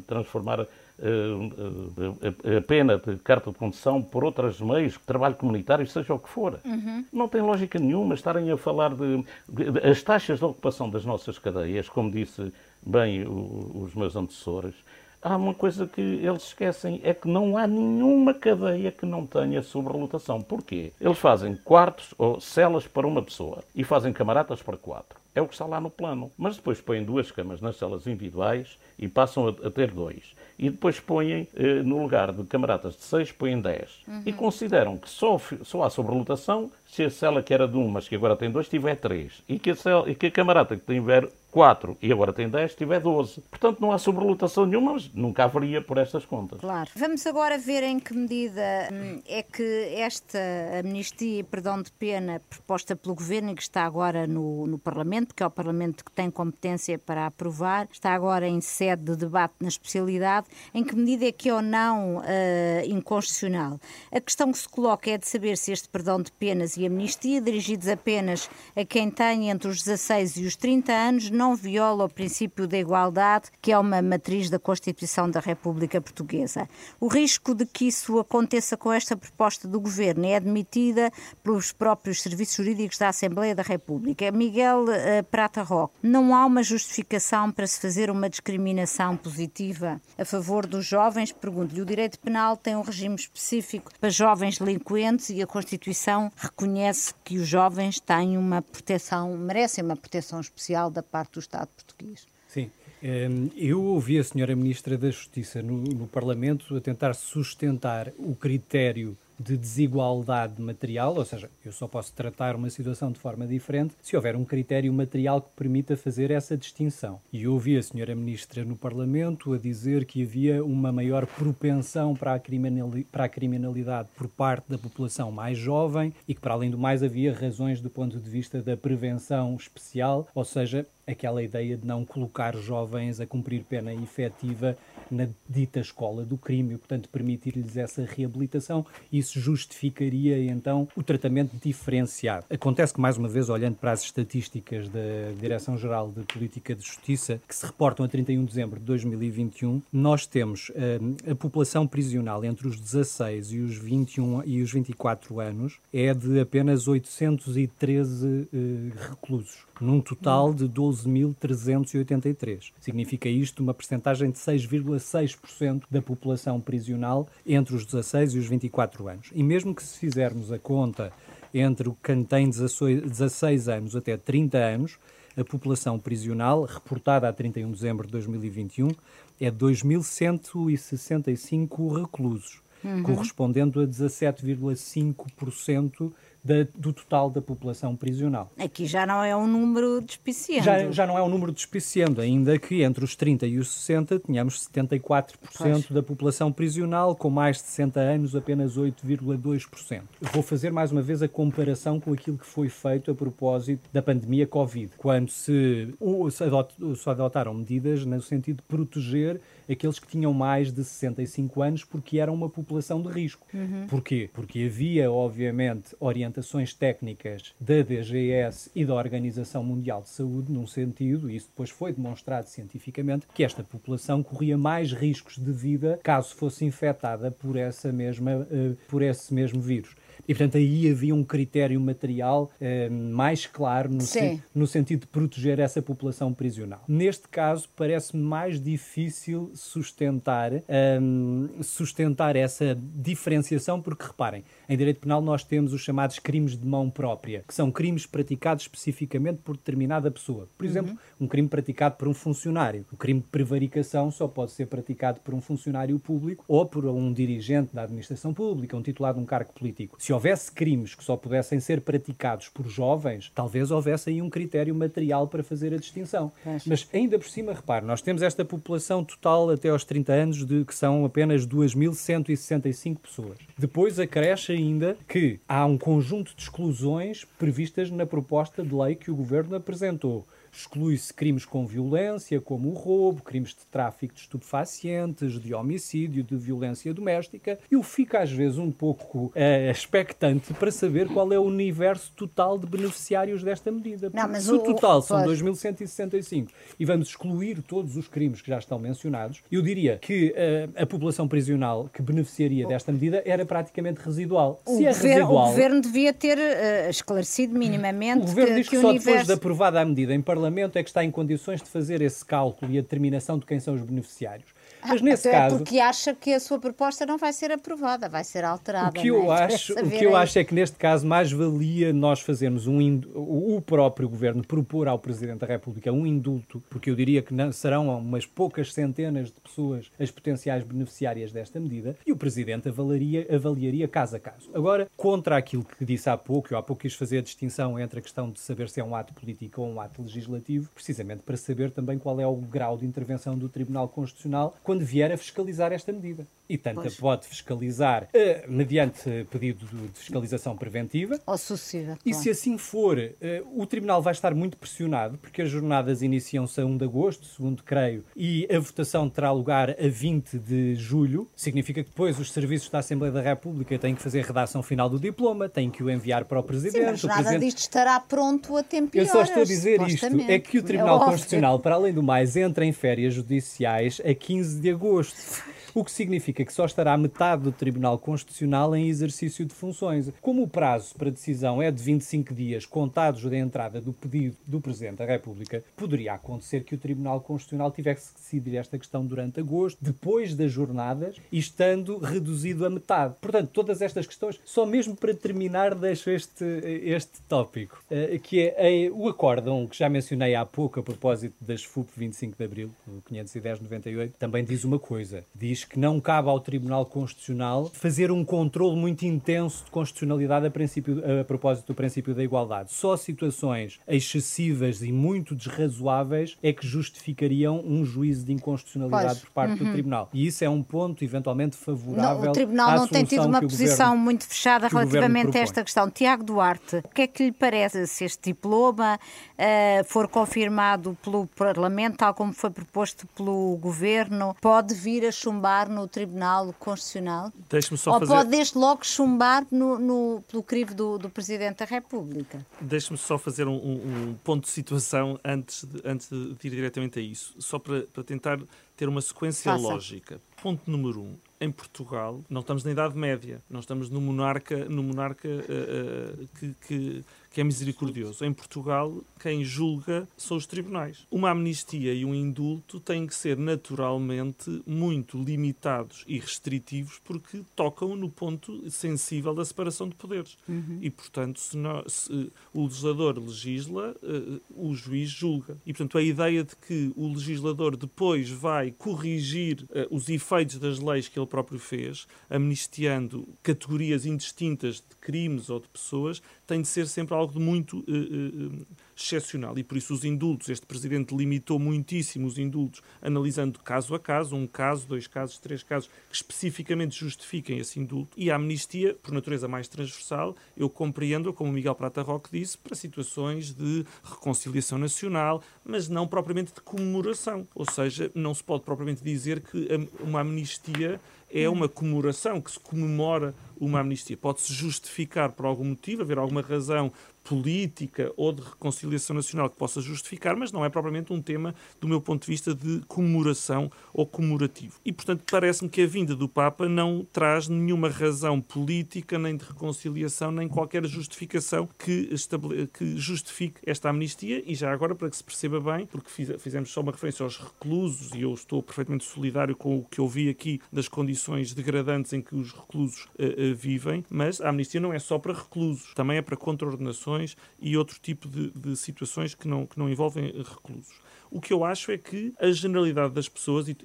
transformar uh, uh, a pena de carta de condução por outros meios, trabalho comunitário, seja o que for. Uhum. Não tem lógica nenhuma estarem a falar de, de, as taxas de ocupação das nossas cadeias, como disse bem o, os meus antecessores há uma coisa que eles esquecem, é que não há nenhuma cadeia que não tenha sobrelotação. Porquê? Eles fazem quartos ou celas para uma pessoa e fazem camaradas para quatro. É o que está lá no plano. Mas depois põem duas camas nas celas individuais e passam a, a ter dois. E depois põem, eh, no lugar de camaradas de seis, põem dez. Uhum. E consideram que só, só há sobrelotação se a cela que era de um, mas que agora tem dois, tiver três. E que a, cela, e que a camarada que tiver 4 e agora tem 10, tiver 12. Portanto, não há sobrelotação nenhuma, mas nunca haveria por estas contas. Claro. Vamos agora ver em que medida hum, é que esta amnistia e perdão de pena proposta pelo Governo e que está agora no, no Parlamento, que é o Parlamento que tem competência para aprovar, está agora em sede de debate na especialidade, em que medida é que é ou não uh, inconstitucional. A questão que se coloca é de saber se este perdão de penas e amnistia, dirigidos apenas a quem tem entre os 16 e os 30 anos, não viola o princípio da igualdade, que é uma matriz da Constituição da República Portuguesa. O risco de que isso aconteça com esta proposta do Governo é admitida pelos próprios serviços jurídicos da Assembleia da República. Miguel uh, Prata Roque, não há uma justificação para se fazer uma discriminação positiva a favor dos jovens? Pergunto-lhe, o direito penal tem um regime específico para jovens delinquentes e a Constituição reconhece que os jovens têm uma proteção, merecem uma proteção especial da parte do Estado português. Sim. Ehm, eu ouvi a senhora Ministra da Justiça no, no Parlamento a tentar sustentar o critério de desigualdade material, ou seja, eu só posso tratar uma situação de forma diferente se houver um critério material que permita fazer essa distinção. E eu ouvi a senhora ministra no Parlamento a dizer que havia uma maior propensão para a, para a criminalidade por parte da população mais jovem e que, para além do mais, havia razões do ponto de vista da prevenção especial, ou seja, aquela ideia de não colocar jovens a cumprir pena efetiva na dita escola do crime, e, portanto, permitir-lhes essa reabilitação. Justificaria, então, o tratamento diferenciado. Acontece que, mais uma vez, olhando para as estatísticas da Direção-Geral de Política de Justiça, que se reportam a 31 de dezembro de 2021, nós temos uh, a população prisional entre os 16 e os 21 e os 24 anos é de apenas 813 uh, reclusos num total de 12.383. Significa isto uma percentagem de 6,6% da população prisional entre os 16 e os 24 anos. E mesmo que se fizermos a conta entre quem tem 16 anos até 30 anos, a população prisional, reportada a 31 de dezembro de 2021, é 2.165 reclusos, uhum. correspondendo a 17,5% da, do total da população prisional. Aqui já não é um número despiciando. Já, já não é um número despiciando, ainda que entre os 30 e os 60 tenhamos 74% pois. da população prisional, com mais de 60 anos apenas 8,2%. Vou fazer mais uma vez a comparação com aquilo que foi feito a propósito da pandemia Covid, quando se, se adotaram medidas no sentido de proteger aqueles que tinham mais de 65 anos porque eram uma população de risco. Uhum. Porquê? Porque havia, obviamente, orientações técnicas da DGS e da Organização Mundial de Saúde num sentido, e isso depois foi demonstrado cientificamente, que esta população corria mais riscos de vida caso fosse infectada por essa mesma, uh, por esse mesmo vírus. E, portanto, aí havia um critério material eh, mais claro no, no, sentido de proteger essa população prisional. Neste caso, parece mais difícil sustentar, eh, sustentar essa diferenciação, porque, reparem, em direito penal nós temos os chamados crimes de mão própria, que são crimes praticados especificamente por determinada pessoa. Por exemplo, uhum. um crime praticado por um funcionário. O crime de prevaricação só pode ser praticado por um funcionário público ou por um dirigente da administração pública, um titular de um cargo político. Se houvesse crimes que só pudessem ser praticados por jovens, talvez houvesse aí um critério material para fazer a distinção. Mas ainda por cima, repare, nós temos esta população total até aos 30 anos de que são apenas 2.165 pessoas. Depois acresce ainda que há um conjunto de exclusões previstas na proposta de lei que o governo apresentou. Exclui-se crimes com violência, como o roubo, crimes de tráfico de estupefacientes, de homicídio, de violência doméstica. Eu fico às vezes um pouco uh, expectante para saber qual é o universo total de beneficiários desta medida. Não, mas Se o, o total são 2.165 e vamos excluir todos os crimes que já estão mencionados, eu diria que uh, a população prisional que beneficiaria desta medida era praticamente residual. O, Se é governo, residual, o governo devia ter uh, esclarecido minimamente. O governo que, diz que, que só universo... depois de aprovada a medida em Parlamento Parlamento é que está em condições de fazer esse cálculo e a determinação de quem são os beneficiários. Mas nesse Até caso. porque acha que a sua proposta não vai ser aprovada, vai ser alterada. O que eu, é? acho, o que eu acho é que neste caso mais valia nós fazermos um, o próprio governo propor ao Presidente da República um indulto, porque eu diria que não, serão umas poucas centenas de pessoas as potenciais beneficiárias desta medida, e o Presidente avaliaria, avaliaria caso a caso. Agora, contra aquilo que disse há pouco, eu há pouco quis fazer a distinção entre a questão de saber se é um ato político ou um ato legislativo, precisamente para saber também qual é o grau de intervenção do Tribunal Constitucional quando vier a fiscalizar esta medida. E tanto pois. pode fiscalizar uh, mediante pedido de fiscalização preventiva. Ou sucessiva. E se assim for, uh, o Tribunal vai estar muito pressionado, porque as jornadas iniciam-se a 1 de agosto, segundo creio, e a votação terá lugar a 20 de julho. Significa que depois os serviços da Assembleia da República têm que fazer a redação final do diploma, têm que o enviar para o Presidente. Sim, mas nada Presidente... disto estará pronto a tempo Eu só estou a dizer isto, é que o Tribunal é Constitucional, para além do mais, entra em férias judiciais a 15 de agosto o que significa que só estará metade do Tribunal Constitucional em exercício de funções. Como o prazo para decisão é de 25 dias contados da entrada do pedido do Presidente da República, poderia acontecer que o Tribunal Constitucional tivesse que decidir esta questão durante agosto, depois das jornadas, e estando reduzido a metade. Portanto, todas estas questões, só mesmo para terminar, deixo este, este tópico, eh, que é, é o acórdão que já mencionei há pouco a propósito das FUP 25 de Abril, o 510-98, também diz uma coisa. Diz que não cabe ao Tribunal Constitucional fazer um controle muito intenso de constitucionalidade a, princípio, a propósito do princípio da igualdade. Só situações excessivas e muito desrazoáveis é que justificariam um juízo de inconstitucionalidade pois. por parte uhum. do Tribunal. E isso é um ponto eventualmente favorável. Não, o Tribunal não tem tido uma posição governo, muito fechada relativamente a esta questão. Tiago Duarte, o que é que lhe parece se este diploma uh, for confirmado pelo Parlamento, tal como foi proposto pelo Governo, pode vir a chumbar chumbar no Tribunal Constitucional? Só Ou fazer... pode desde logo chumbar no, no, pelo crivo do, do Presidente da República? Deixe-me só fazer um, um, ponto de situação antes de, antes de ir diretamente a isso, só para, para tentar ter uma sequência Faça. lógica. Ponto número um. Em Portugal, não estamos na Idade Média, não estamos no monarca, no monarca uh, uh, que, que que é misericordioso. Em Portugal, quem julga são os tribunais. Uma amnistia e um indulto têm que ser naturalmente muito limitados e restritivos porque tocam no ponto sensível da separação de poderes. Uhum. E, portanto, se, nós, se, o legislador legisla, uh, o juiz julga. E, portanto, a ideia de que o legislador depois vai corrigir uh, os efeitos das leis que ele próprio fez, amnistiando categorias indistintas de crimes ou de pessoas, tem de ser sempre algo de muito uh, uh, excepcional. E por isso os indultos, este Presidente limitou muitíssimo os indultos, analisando caso a caso, um caso, dois casos, três casos, que especificamente justifiquem esse indulto. E a amnistia, por natureza mais transversal, eu compreendo, como o Miguel Prata Roque disse, para situações de reconciliação nacional, mas não propriamente de comemoração. Ou seja, não se pode propriamente dizer que uma amnistia é uma comemoração que se comemora uma amnistia. Pode-se justificar por algum motivo, haver alguma razão política ou de reconciliação nacional que possa justificar, mas não é propriamente um tema, do meu ponto de vista, de comemoração ou comemorativo. E, portanto, parece-me que a vinda do Papa não traz nenhuma razão política, nem de reconciliação, nem qualquer justificação que, estabele... que justifique esta amnistia. E já agora, para que se perceba bem, porque fizemos só uma referência aos reclusos, e eu estou perfeitamente solidário com o que ouvi aqui das condições degradantes em que os reclusos uh, uh, vivem, mas a amnistia não é só para reclusos, também é para contraordenações internações e outro tipo de, de situações que não, que não envolvem reclusos. O que eu acho é que a generalidade das pessoas, e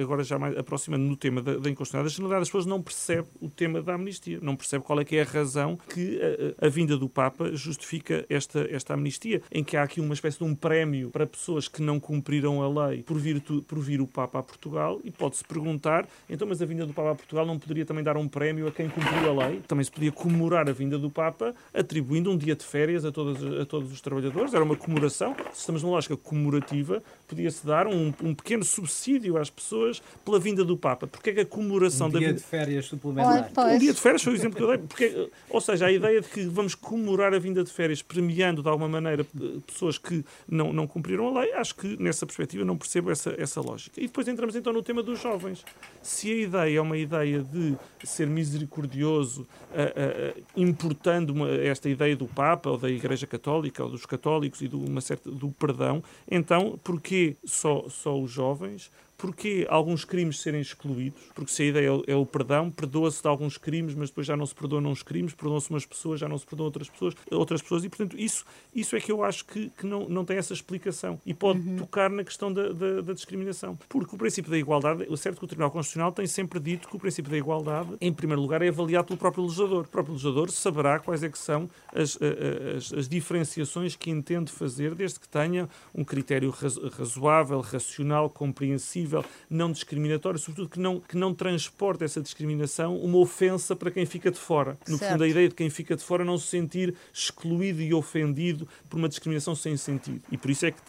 agora já mais aproximando no tema da, da inconstitucionalidade, a generalidade das pessoas não percebe o tema da amnistia, não percebe qual é que é a razão que a, a, vinda do Papa justifica esta, esta amnistia, em que há aqui uma espécie de um prémio para pessoas que não cumpriram a lei por vir, por vir o Papa a Portugal, e pode-se perguntar, então, mas a vinda do Papa a Portugal não poderia também dar um prémio a quem cumpriu a lei? Também se podia comemorar a vinda do Papa, atribuindo um dia de férias a todos, a todos os trabalhadores, era uma comemoração, se estamos numa lógica comemorativa, Offensive podia-se dar um, um, pequeno subsídio às pessoas pela vinda do Papa. Porque é que a comemoração um da dia de férias suplementar. Um dia de férias foi o exemplo que eu dei. Porque, ou seja, a ideia de que vamos comemorar a vinda de férias premiando de alguma maneira pessoas que não, não cumpriram a lei, acho que nessa perspectiva não percebo essa, essa lógica. E depois entramos então no tema dos jovens. Se a ideia é uma ideia de ser misericordioso, uh, uh, importando uma, esta ideia do Papa ou da Igreja Católica ou dos católicos e do, uma certa, do perdão, então porquê só, só os jovens? Porquê alguns crimes serem excluídos? Porque se a ideia é o perdão, perdoa-se de alguns crimes, mas depois já não se perdoam uns crimes, perdoam-se umas pessoas, já não se perdoam outras pessoas, outras pessoas e, portanto, isso, isso é que eu acho que, que não, não tem essa explicação e pode uhum. tocar na questão da, da, da, discriminação. Porque o princípio da igualdade, o certo que o Tribunal Constitucional tem sempre dito que o princípio da igualdade, em primeiro lugar, é avaliado pelo próprio legislador. O próprio legislador saberá quais é que são as, as, as diferenciações que entende fazer, desde que tenha um critério razoável, racional, compreensível não discriminatório, sobretudo que não, que não transporte essa discriminação uma ofensa para quem fica de fora. No certo. fundo, a ideia de quem fica de fora não se sentir excluído e ofendido por uma discriminação sem sentido. E por isso é que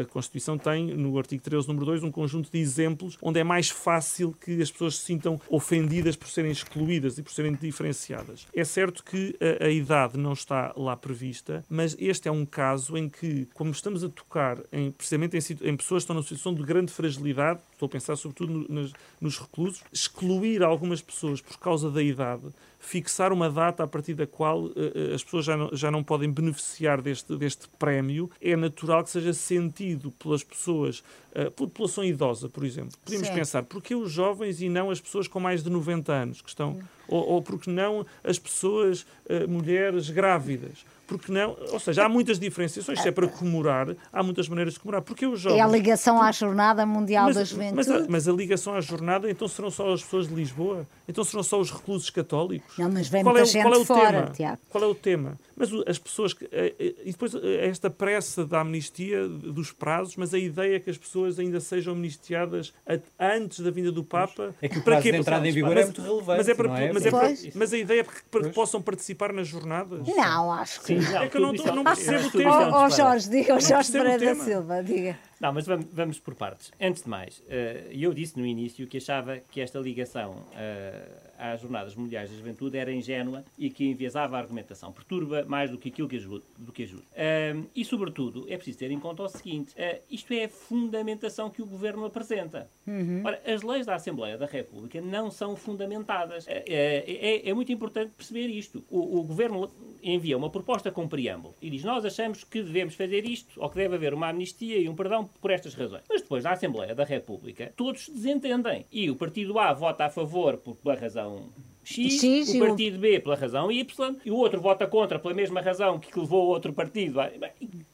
a Constituição tem, no artigo 13, número 2, um conjunto de exemplos onde é mais fácil que as pessoas se sintam ofendidas por serem excluídas e por serem diferenciadas. É certo que a, a idade não está lá prevista, mas este é um caso em que, como estamos a tocar em, precisamente em, em pessoas que estão numa situação de grande fragilidade, estou a pensar sobretudo nos, nos reclusos, excluir algumas pessoas por causa da idade, fixar uma data a partir da qual uh, as pessoas já não, já não podem beneficiar deste, deste prémio, é natural que seja sentido pelas pessoas, uh, pela população idosa, por exemplo. Podemos pensar, porquê os jovens e não as pessoas com mais de 90 anos que estão, ou, ou porque não as pessoas, uh, mulheres grávidas? porque não? Ou seja, há muitas diferenciações. Se é para comemorar, há muitas maneiras de comemorar. Porque os jovens... É a ligação à Jornada Mundial mas, da Juventude. Mas a, mas a, ligação à jornada, então serão só as pessoas de Lisboa? Então serão só os reclusos católicos? Não, mas vem qual muita é, gente qual é o fora, tema? Tiago. Qual é o tema? Mas as pessoas... Que, eh, eh, e depois eh, esta pressa da amnistia, dos prazos, mas a ideia é que as pessoas ainda sejam amnistiadas antes da vinda do Papa... É que o prazo para de entrada em vigor é muito relevante, mas é para, é? Mas, é para, mas a ideia é para que possam participar nas jornadas? Não, acho que Sim, é que eu não, não percebo o tema. Ó oh, Jorge, diga, o Jorge Pereira da Silva, diga. Não, mas vamos, vamos por partes. Antes de mais, eu disse no início que achava que esta ligação uh, às Jornadas Mundiais da Juventude era ingênua e que enviesava a argumentação, perturba mais do que aquilo que ajuda. Do que ajuda. Uh, e, sobretudo, é preciso ter em conta o seguinte: isto é a fundamentação que o Governo apresenta. Uhum. Ora, as leis da Assembleia da República não são fundamentadas. É, é, muito importante perceber isto. O, o Governo envia uma proposta com preâmbulo e diz: Nós achamos que devemos fazer isto, ou que deve haver uma amnistia e um perdão por estas razões. Mas depois, na Assembleia da República, todos se desentendem. E o partido A vota a favor por uma razão então, X, X, o partido B pela razão Y, e o outro vota contra pela mesma razão que levou o outro partido.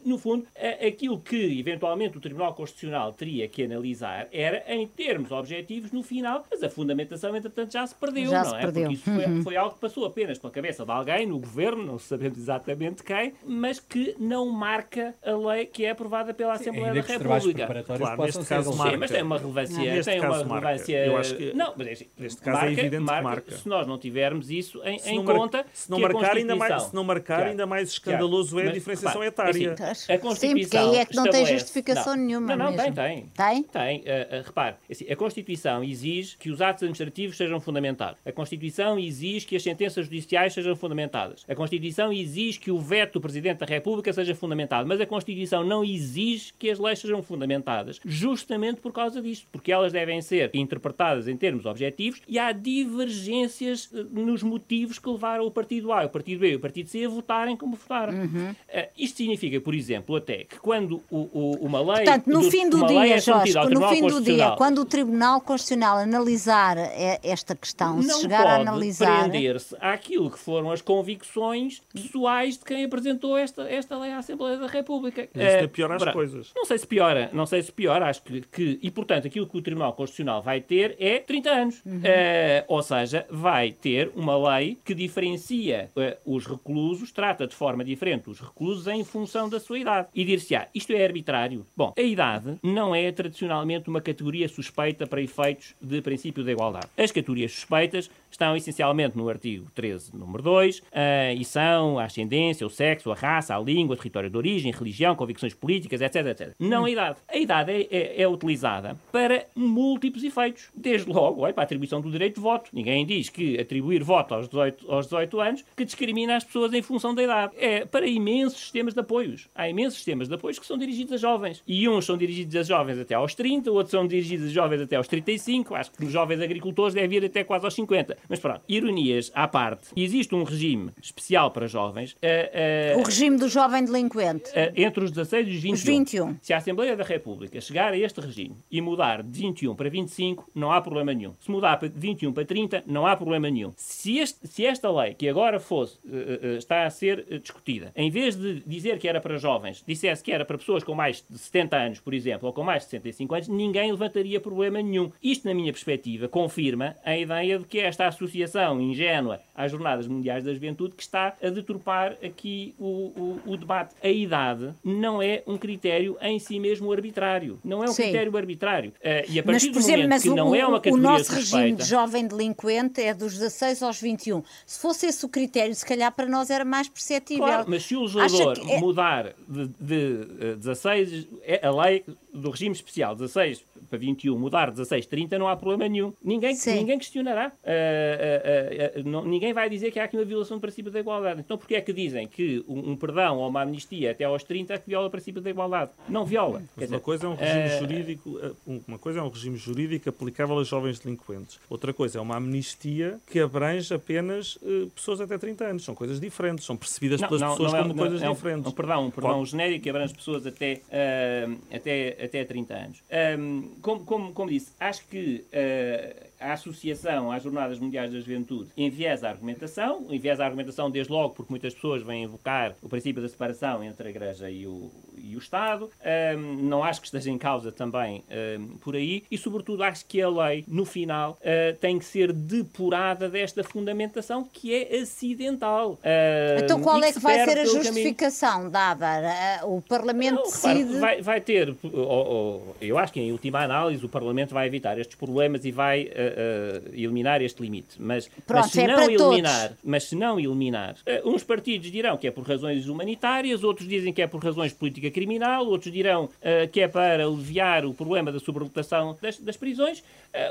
No fundo, aquilo que eventualmente o Tribunal Constitucional teria que analisar era em termos objetivos no final, mas a fundamentação, entretanto, já se perdeu, já não se é? Perdeu. Porque isso foi, uhum. foi, algo que passou apenas pela cabeça de alguém no governo, não sabemos exatamente quem, mas que não marca a lei que é aprovada pela Assembleia da República. Claro, neste caso marca. Sim, mas tem uma relevância. Tem uma relevância. Eu acho que não, mas, é assim, neste caso é marca, é evidente marca, que marca. Se nós não tivermos isso em, em conta. Se não marcar, ainda mais, se não marcar ainda mais escandaloso é a diferenciação etária. Assim, a Constituição Sim, porque aí é que não tem justificação não, nenhuma. Não, não, mesmo. tem, tem. Tem? Tem. Uh, uh, repare, assim, a Constituição exige que os atos administrativos sejam fundamentados. A Constituição exige que as sentenças judiciais sejam fundamentadas. A Constituição exige que o veto do Presidente da República seja fundamentado. Mas a Constituição não exige que as leis sejam fundamentadas. Justamente por causa disto. Porque elas devem ser interpretadas em termos objetivos e há divergências uh, nos motivos que levaram o Partido A, o Partido B e o Partido C a votarem como votaram. Uhum. Uh, isto significa, por exemplo, até que quando o, o, uma lei. Portanto, no do, fim do dia, é Jorge, no fim do dia, quando o Tribunal Constitucional analisar esta questão, se chegar pode a analisar. prender-se àquilo que foram as convicções pessoais de quem apresentou esta, esta lei à Assembleia da República. Isto é Uh, pior as para- coisas. Não sei se piora, não sei se piora, acho que, que- e portanto aquilo que o Tribunal Constitucional vai ter é 30 anos. Eh, ou seja, vai ter uma lei que diferencia eh, os reclusos, trata de forma diferente os reclusos em função da sua idade. E dir-se-á, isto é arbitrário. Bom, a idade não é tradicionalmente uma categoria suspeita para efeitos de princípio da igualdade. As categorias suspeitas estão essencialmente no artigo 13, número 2, eh, e são a ascendência, o sexo, a raça, a língua, o território de origem, religião, convicções políticas, etc, etc. Não a idade. A idade é, é- é utilizada para múltiplos efeitos. Desde logo, olha, para a atribuição do direito de voto. Ninguém diz que atribuir voto aos 18, aos 18 anos que discrimina as pessoas em função da idade. É para imensos sistemas de apoios. Há imensos sistemas de apoios que são dirigidos a jovens. E uns são dirigidos a jovens até aos 30, outros são dirigidos a jovens até aos 35. Acho que nos jovens agricultores deve ir até quase aos 50. Mas pronto, ironias à parte. Existe um regime especial para jovens. eh, eh, O regime do jovem delinquente. eh, entre os 16 e os 21. Os 21. Se a Assembleia da República chegar a este regime e mudar de 21 para 25, não há problema nenhum. Se mudar de 21 para 30, não há problema nenhum. Se, este- se esta lei, que agora fosse, eh, eh, está a ser discutida, em vez de dizer que era para jovens, dissesse que era para pessoas com mais de 70 anos, por exemplo, ou com mais de 65 anos, ninguém levantaria problema nenhum. Isto, na minha perspectiva, confirma a ideia de que esta associação ingênua às Jornadas Mundiais da Juventude que está a deturpar aqui o, o- o debate. A idade não é um critério em si mesmo arbitrário. Não é um Sim. critério arbitrário. Eh, e a partir Mas, do exemplo, momento que o, não é uma o categoria nosso regime de jovem delinquente é dos 16 aos 21. Se fosse esse o critério, se calhar para nós era mais perceptível. Claro, mas se o que é- mudar de, de, eh, 16, é a lei do regime especial 16 para 21 mudar 16 30 não há problema nenhum. Ninguém, Sim. ninguém questionará. Ah, ah, ah, ah, não- ninguém vai dizer que há aqui uma violação do princípio da igualdade. Então porquê é que dizem que um, um perdão ou uma amnistia até aos 30 é que viola o princípio da igualdade? Não viola. Quer Mas dizer, uma coisa é um regime eh, jurídico, eh, uma coisa é um regime jurídico aplicável a jovens delinquentes. Outra coisa é uma amnistia que abrange apenas eh, pessoas até 30 anos. São coisas diferentes, são percebidas pelas pessoas é- como coisas é um- diferentes. Um, perdão, um perdão Qual- genérico que abrange pessoas até, ah, até, até 30 anos. Ah, como, como, como disse, acho que ah, a associação às Jornadas Mundiais da Juventude enviesa a argumentação, enviesa a argumentação desde logo porque muitas pessoas vêm invocar o princípio da separação entre a Igreja e o, e o Estado. Ah, não acho que esteja em causa também ah, por aí e, sobretudo, acho que a lei, no final, ah, tem que ser depurada desta fundamentação que é acidental. Ah, Então qual é que vai ser a caminho. justificação dada? Ah, O Parlamento Não, decide. vai, vai ter, ou- ou- eu acho que em última análise o Parlamento vai evitar estes problemas e vai ah, ah, eliminar este limite. Mas, Pronto, mas se é não para eliminar, todos. mas se não eliminar, ah, uns partidos dirão que é por razões humanitárias, outros dizem que é por razões de política criminal, outros dirão ah, que é para aliviar o problema da sobrelotação das, das prisões,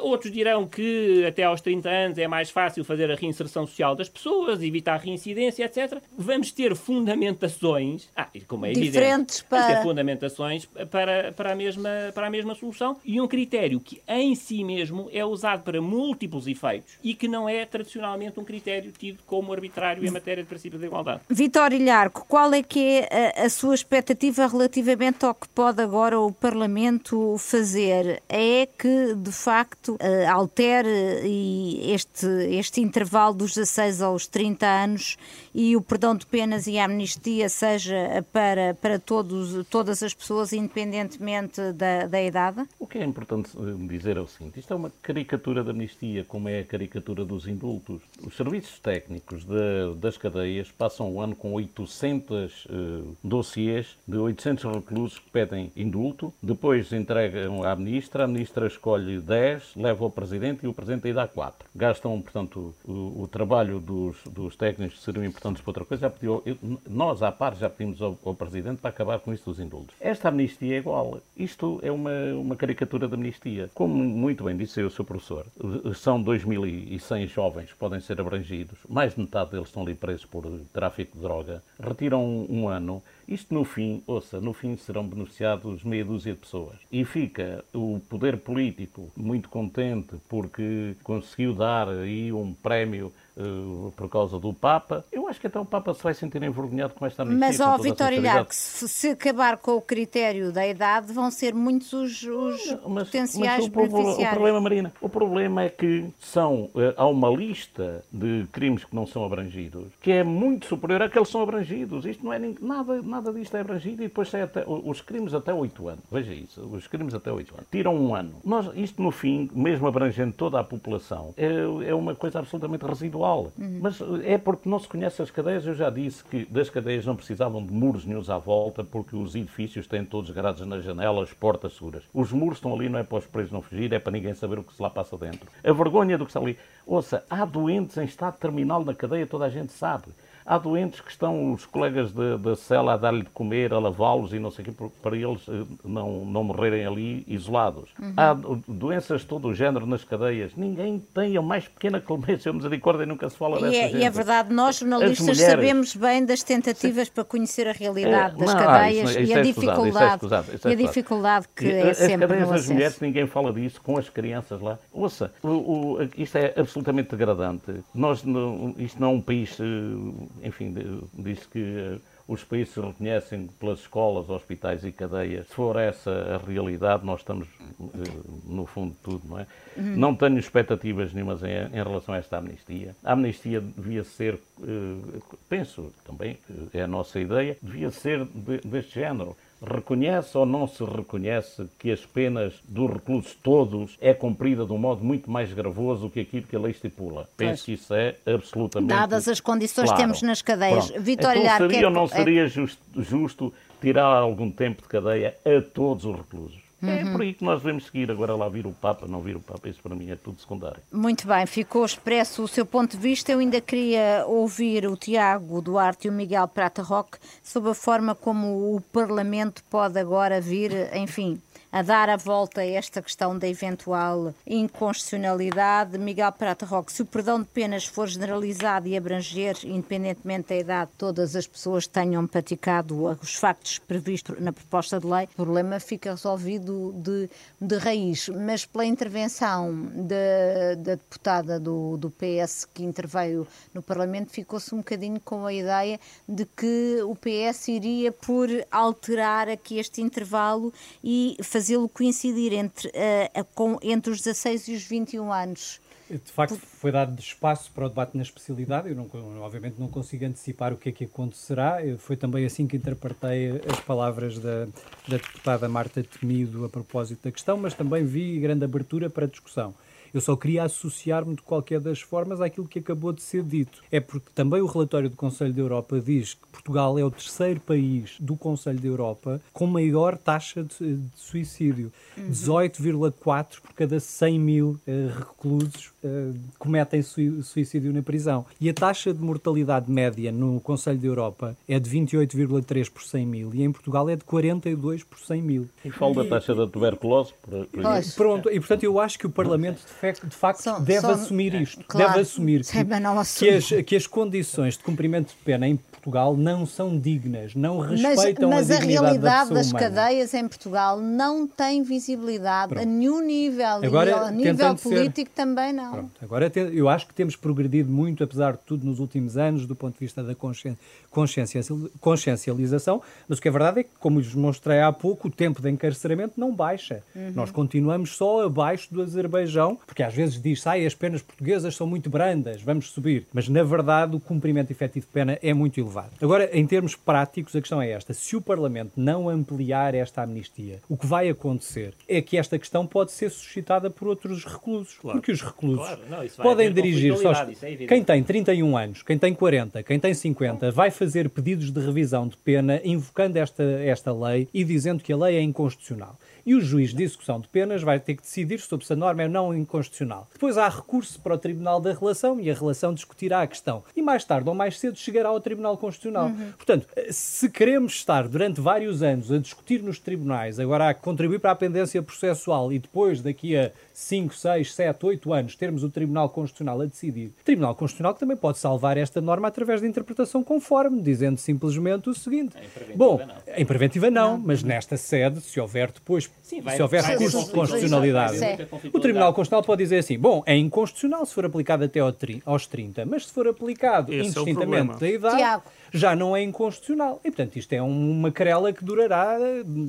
outros dirão que até aos 30 anos é mais fácil fazer a reinserção social das pessoas, evitar a reincidência, etc. Vamos ter fundamentações, ah, como é evidente, Diferentes vamos ter para- fundamentações para, para, a mesma, para a mesma solução e um critério que em si mesmo é usado para múltiplos efeitos e que não é tradicionalmente um critério tido como arbitrário em matéria de princípio da igualdade. Vitor Ilharco, qual é que é a, a sua expectativa relativamente ao que pode agora o Parlamento fazer? É que, de facto, eh, altere e este, este intervalo dos 16 aos 30 anos e o perdão de penas e a amnistia seja para, para todos, todas as pessoas, independentemente da, da idade? O que é importante eh, dizer é o seguinte: isto é uma caricatura da amnistia, como é a caricatura dos indultos. Os serviços técnicos de- das cadeias passam o ano com 800 eh, dossiês de 800 reclusos que pedem indulto, depois entregam à ministra, a ministra escolhe 10, leva ao presidente e o presidente aí dá 4. Gastam, portanto, o, o trabalho dos, dos técnicos que seriam importantes para outra coisa. Já pediu, eu- nós, à par, já pedimos ao, ao presidente para acabar com isto dos indultos. Esta amnistia é igual. Isto é uma, uma caricatura de amnistia. Como muito bem disse o seu professor, são 2.100 jovens que podem ser abrangidos, mais de metade deles estão ali presos por tráfico de droga, retiram um, um ano. Isto no fim, ouça, no fim serão beneficiados meia dúzia de pessoas. E fica o poder político muito contente porque conseguiu dar aí um prémio uh, por causa do Papa. Eu acho que até o Papa se vai sentir envergonhado com esta amnistia. Mas, ó, Vitório Ilharque, se, se acabar com o critério da idade, vão ser muitos os, os mas, potenciais mas o, beneficiários. O problema, Marina, o problema é que são, uh, há uma lista de crimes que não são abrangidos que é muito superior àqueles que são abrangidos. Isto não é nada, nada disto é abrangido e depois é até, os crimes até 8 anos. Veja isso, os crimes até 8 anos. Tiram um ano. Nós, isto no fim, mesmo abrangendo toda a população, é, é uma coisa absolutamente residual. Uhum. Mas é porque não se conhece as cadeias. Eu já disse que das cadeias não precisavam de muros nenhums à volta, porque os edifícios têm todos grades nas janelas, portas seguras. Os muros estão ali não é para os presos não fugir, é para ninguém saber o que se lá passa dentro. A vergonha do que está ali. Ouça, há doentes em estado terminal na cadeia, toda a gente sabe. Há doentes que estão os colegas da cela a dar-lhe de comer, a lavá-los e não sei o quê, para eles eh, não, não morrerem ali isolados. Uhum. Há doenças de todo o género nas cadeias. Ninguém tem a mais pequena clemência misericórdia e nunca se fala dessa e é, E é verdade, nós jornalistas mulheres... sabemos bem das tentativas Sim. para conhecer a realidade é, das não, cadeias isso, isso e, a é dificuldade, é e a dificuldade que e, é sempre As cadeias das mulheres, ninguém fala disso, com as crianças lá. Ouça, o, o, isto é absolutamente degradante. Nós, isto não é um país eh, enfim, disse que eh, os países se reconhecem pelas escolas, hospitais e cadeias. Se for essa a realidade, nós estamos eh, no fundo de tudo, não é? Uhum. Não tenho expectativas nenhumas em, em, relação a esta amnistia. A amnistia devia ser, eh, penso também, é a nossa ideia, devia ser de, deste género reconhece ou não se reconhece que as penas dos reclusos todos é cumprida de um modo muito mais gravoso do que aquilo que a lei estipula. Penso que isso é absolutamente Dadas as condições claro. que temos nas cadeias. Vitória então, seria ou não seria justo, justo tirar algum tempo de cadeia a todos os reclusos? Uhum. É por aí que nós devemos seguir. Agora lá vir o Papa, não vir o Papa, isso para mim é tudo secundário. Muito bem, ficou expresso o seu ponto de vista. Eu ainda queria ouvir o Tiago Duarte e o Miguel Prata Roque sobre a forma como o Parlamento pode agora vir, enfim, a dar a volta a esta questão da eventual inconstitucionalidade. Miguel Prata Roque, se o perdão de penas for generalizado e abranger, independentemente da idade, todas as pessoas tenham praticado os factos previstos na proposta de lei, o problema fica resolvido de, de raiz. Mas pela intervenção da, da deputada do, do PS que interveio no Parlamento, ficou-se um bocadinho com a ideia de que o PS iria por alterar aqui este intervalo e fazer fazê-lo coincidir entre, uh, com, entre os 16 e os 21 anos. De facto, foi dado espaço para o debate na especialidade. Eu, não, obviamente, não consigo antecipar o que é que acontecerá. Foi também assim que interpretei as palavras da, da deputada Marta Temido a propósito da questão, mas também vi grande abertura para a discussão. Eu só queria associar-me de qualquer das formas àquilo que acabou de ser dito. É porque também o relatório do Conselho da Europa diz que Portugal é o terceiro país do Conselho da Europa com maior taxa de, de suicídio. Uhum. 18,4 por cada 100 mil uh, reclusos uh, cometem suicídio na prisão. E a taxa de mortalidade média no Conselho da Europa é de 28,3 por 100 mil e em Portugal é de 42 por 100 mil. E fala da taxa da tuberculose? Por, por Pronto, e portanto eu acho que o Parlamento de facto são, deve são, assumir isto. Claro, deve assumir que, que, as, que as condições de cumprimento de pena em Portugal não são dignas, não respeitam mas, mas a dignidade a realidade da das humana. cadeias em Portugal não tem visibilidade Pronto. a nenhum nível Agora, e ao nível político ser... também não. Pronto. Agora eu acho que temos progredido muito, apesar de tudo, nos últimos anos, do ponto de vista da consciencialização, mas o que é verdade é que, como lhes mostrei há pouco, o tempo de encarceramento não baixa. Uhum. Nós continuamos só abaixo do Azerbaijão, porque às vezes diz, ai, as penas portuguesas são muito brandas, vamos subir. Mas, na verdade, o cumprimento efetivo de pena é muito elevado. Agora, em termos práticos, a questão é esta. Se o Parlamento não ampliar esta amnistia, o que vai acontecer é que esta questão pode ser suscitada por outros reclusos. Claro. Porque os reclusos claro. não, podem dirigir-se aos... É quem tem 31 anos, quem tem 40, quem tem 50, vai fazer pedidos de revisão de pena invocando esta, esta lei e dizendo que a lei é inconstitucional e o juiz de execução de penas vai ter que decidir sobre se a norma é não inconstitucional. Depois há recurso para o Tribunal da Relação e a Relação discutirá a questão. E mais tarde ou mais cedo chegará ao Tribunal Constitucional. Uhum. Portanto, se queremos estar durante vários anos a discutir nos tribunais, agora a contribuir para a pendência processual e depois, daqui a 5, 6, 7, 8 anos, termos o Tribunal Constitucional a decidir, o Tribunal Constitucional que também pode salvar esta norma através da interpretação conforme, dizendo simplesmente o seguinte. Em Bom, não. em preventiva não, não, mas nesta sede, se houver depois Sim, vai, se houver recurso de constitucionalidade, o Tribunal Constitucional pode dizer assim: bom, é inconstitucional se for aplicado até aos 30, mas se for aplicado Esse é indistintamente é da idade, Tiago. já não é inconstitucional. E, portanto, isto é uma querela que durará,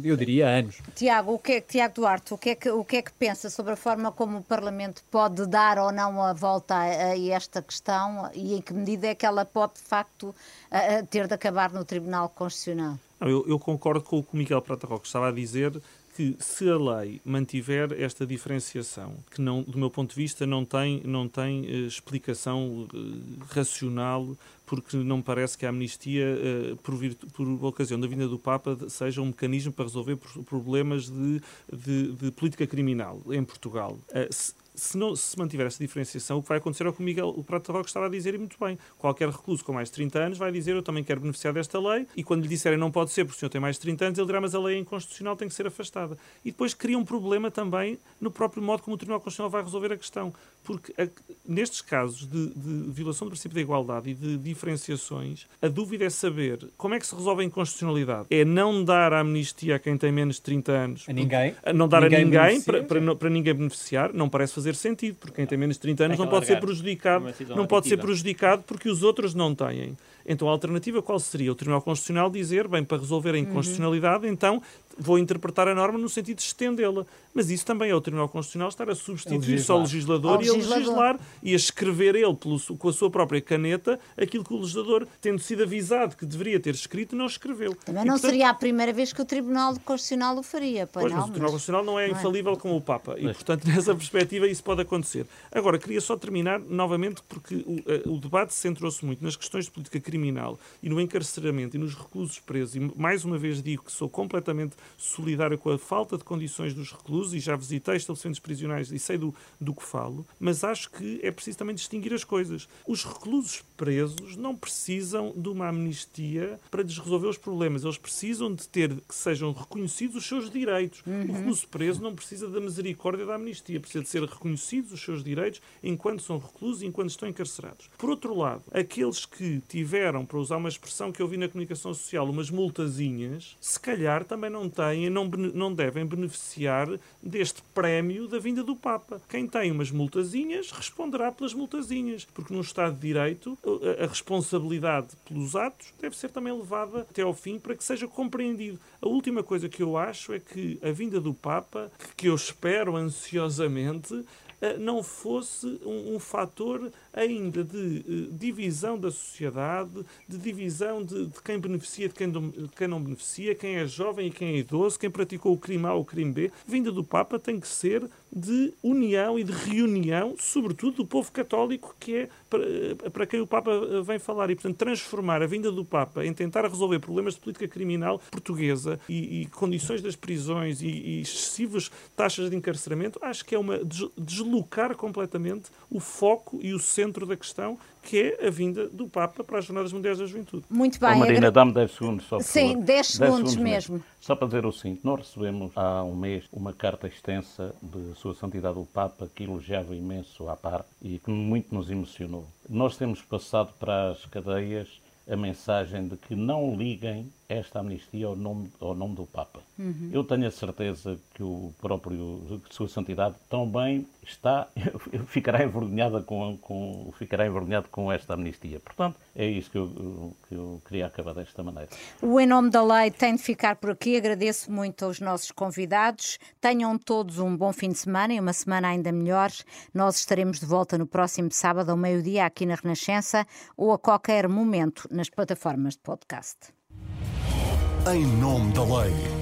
eu diria, anos. Tiago, o que é, Tiago Duarte, o que, é que, o que é que pensa sobre a forma como o Parlamento pode dar ou não a volta a, a esta questão e em que medida é que ela pode, de facto, a ter de acabar no Tribunal Constitucional? eu, eu, concordo com o que o Miguel Prata Roque estava a dizer, que se a lei mantiver esta diferenciação, que não, do meu ponto de vista não tem, não tem uh, explicação uh, racional, porque não me parece que a amnistia, uh, por, por, ocasião da vinda do Papa, seja um mecanismo para resolver problemas de, de, de política criminal em Portugal. Se, não, se mantiver essa diferenciação, o que vai acontecer é o que o Miguel o Prata Roque estava a dizer e muito bem. Qualquer recluso com mais de 30 anos vai dizer eu também quero beneficiar desta lei e quando lhe disserem não pode ser porque o senhor tem mais de 30 anos, ele dirá mas a lei é inconstitucional, tem que ser afastada. E depois cria um problema também no próprio modo como o Tribunal Constitucional vai resolver a questão. Porque a, nestes casos de, de, violação do princípio da igualdade e de diferenciações, a dúvida é saber como é que se resolve a inconstitucionalidade. É não dar a amnistia a quem tem menos de 30 anos. A ninguém. Não dar ninguém a ninguém para, para, para, ninguém beneficiar. Não parece fazer sentido, porque quem tem menos de 30 anos não pode ser prejudicado. Não pode ser prejudicado porque os outros não têm. Então a alternativa qual seria? O Tribunal Constitucional dizer, bem, para resolver a uhum. inconstitucionalidade, uhum. então vou interpretar a norma no sentido de estendê-la. Mas isso também é o Tribunal Constitucional estar a substituir-se ao legislador ao e a legislar e a escrever ele, pelo, com a sua própria caneta, aquilo que o legislador, tendo sido avisado que deveria ter escrito, não escreveu. Também e, não portanto, seria a primeira vez que o Tribunal Constitucional o faria, pois, pois não, mas o Tribunal Constitucional não é não é. infalível é. como o Papa. E, portanto, <laughs> nessa perspectiva, isso pode acontecer. Agora, queria só terminar novamente, porque o, o debate centrou-se muito nas questões de política criminal e no encarceramento e nos reclusos presos. E, mais uma vez, digo que sou completamente solidário com a falta de condições dos reclusos e já visitei estabelecimentos prisionais e sei do, do que falo, mas acho que é preciso também distinguir as coisas. Os reclusos presos não precisam de uma amnistia para lhes resolver os problemas. Eles precisam de ter que sejam reconhecidos os seus direitos. Uhum. O recluso preso não precisa da misericórdia da amnistia, precisa de ser reconhecidos os seus direitos enquanto são reclusos e enquanto estão encarcerados. Por outro lado, aqueles que tiveram, para usar uma expressão que eu vi na comunicação social, umas multazinhas, se calhar também não têm não, não devem beneficiar deste prémio da vinda do Papa. Quem tem umas multazinhas responderá pelas multazinhas, porque no Estado de Direito a, a responsabilidade pelos atos deve ser também levada até ao fim para que seja compreendido. A última coisa que eu acho é que a vinda do Papa, que eu espero ansiosamente, eh, não fosse um, um fator ainda de uh, divisão da sociedade, de divisão de, de quem beneficia de quem, de quem, não beneficia, quem é jovem e quem é idoso, quem praticou o crime A ou o crime B. Vinda do Papa tem que ser de união e de reunião, sobretudo do povo católico, que é para, eh, para quem o Papa vem falar. E, portanto, transformar a vinda do Papa em tentar resolver problemas de política criminal portuguesa e, e condições das prisões e, e excessivas taxas de encarceramento, acho que é uma deslocar completamente o foco e o centro da questão, que é a vinda do Papa para as Jornadas Mundiais da Juventude. Muito bem. Oh, Marina, agra... dá-me 10 segundos só. Sim, 10 segundos, segundos mesmo. mesmo. Só para dizer o seguinte: nós recebemos há um mês uma carta extensa de Sua Santidade o Papa que elogiava imenso a par e que muito nos emocionou. Nós temos passado para as cadeias a mensagem de que não liguem esta amnistia ao nome, ao nome do Papa. Uhum. Eu tenho a certeza que o próprio que Sua Santidade também está, <laughs> ficará envergonhada com, com, ficará envergonhado com esta amnistia. Portanto, é isso que eu, que eu queria acabar desta maneira. O Em Nome da Lei tem de ficar por aqui. Agradeço muito aos nossos convidados. Tenham todos um bom fim de semana e uma semana ainda melhor. Nós estaremos de volta no próximo sábado ao meio-dia aqui na Renascença ou a qualquer momento nas plataformas de podcast. Em nome da lei.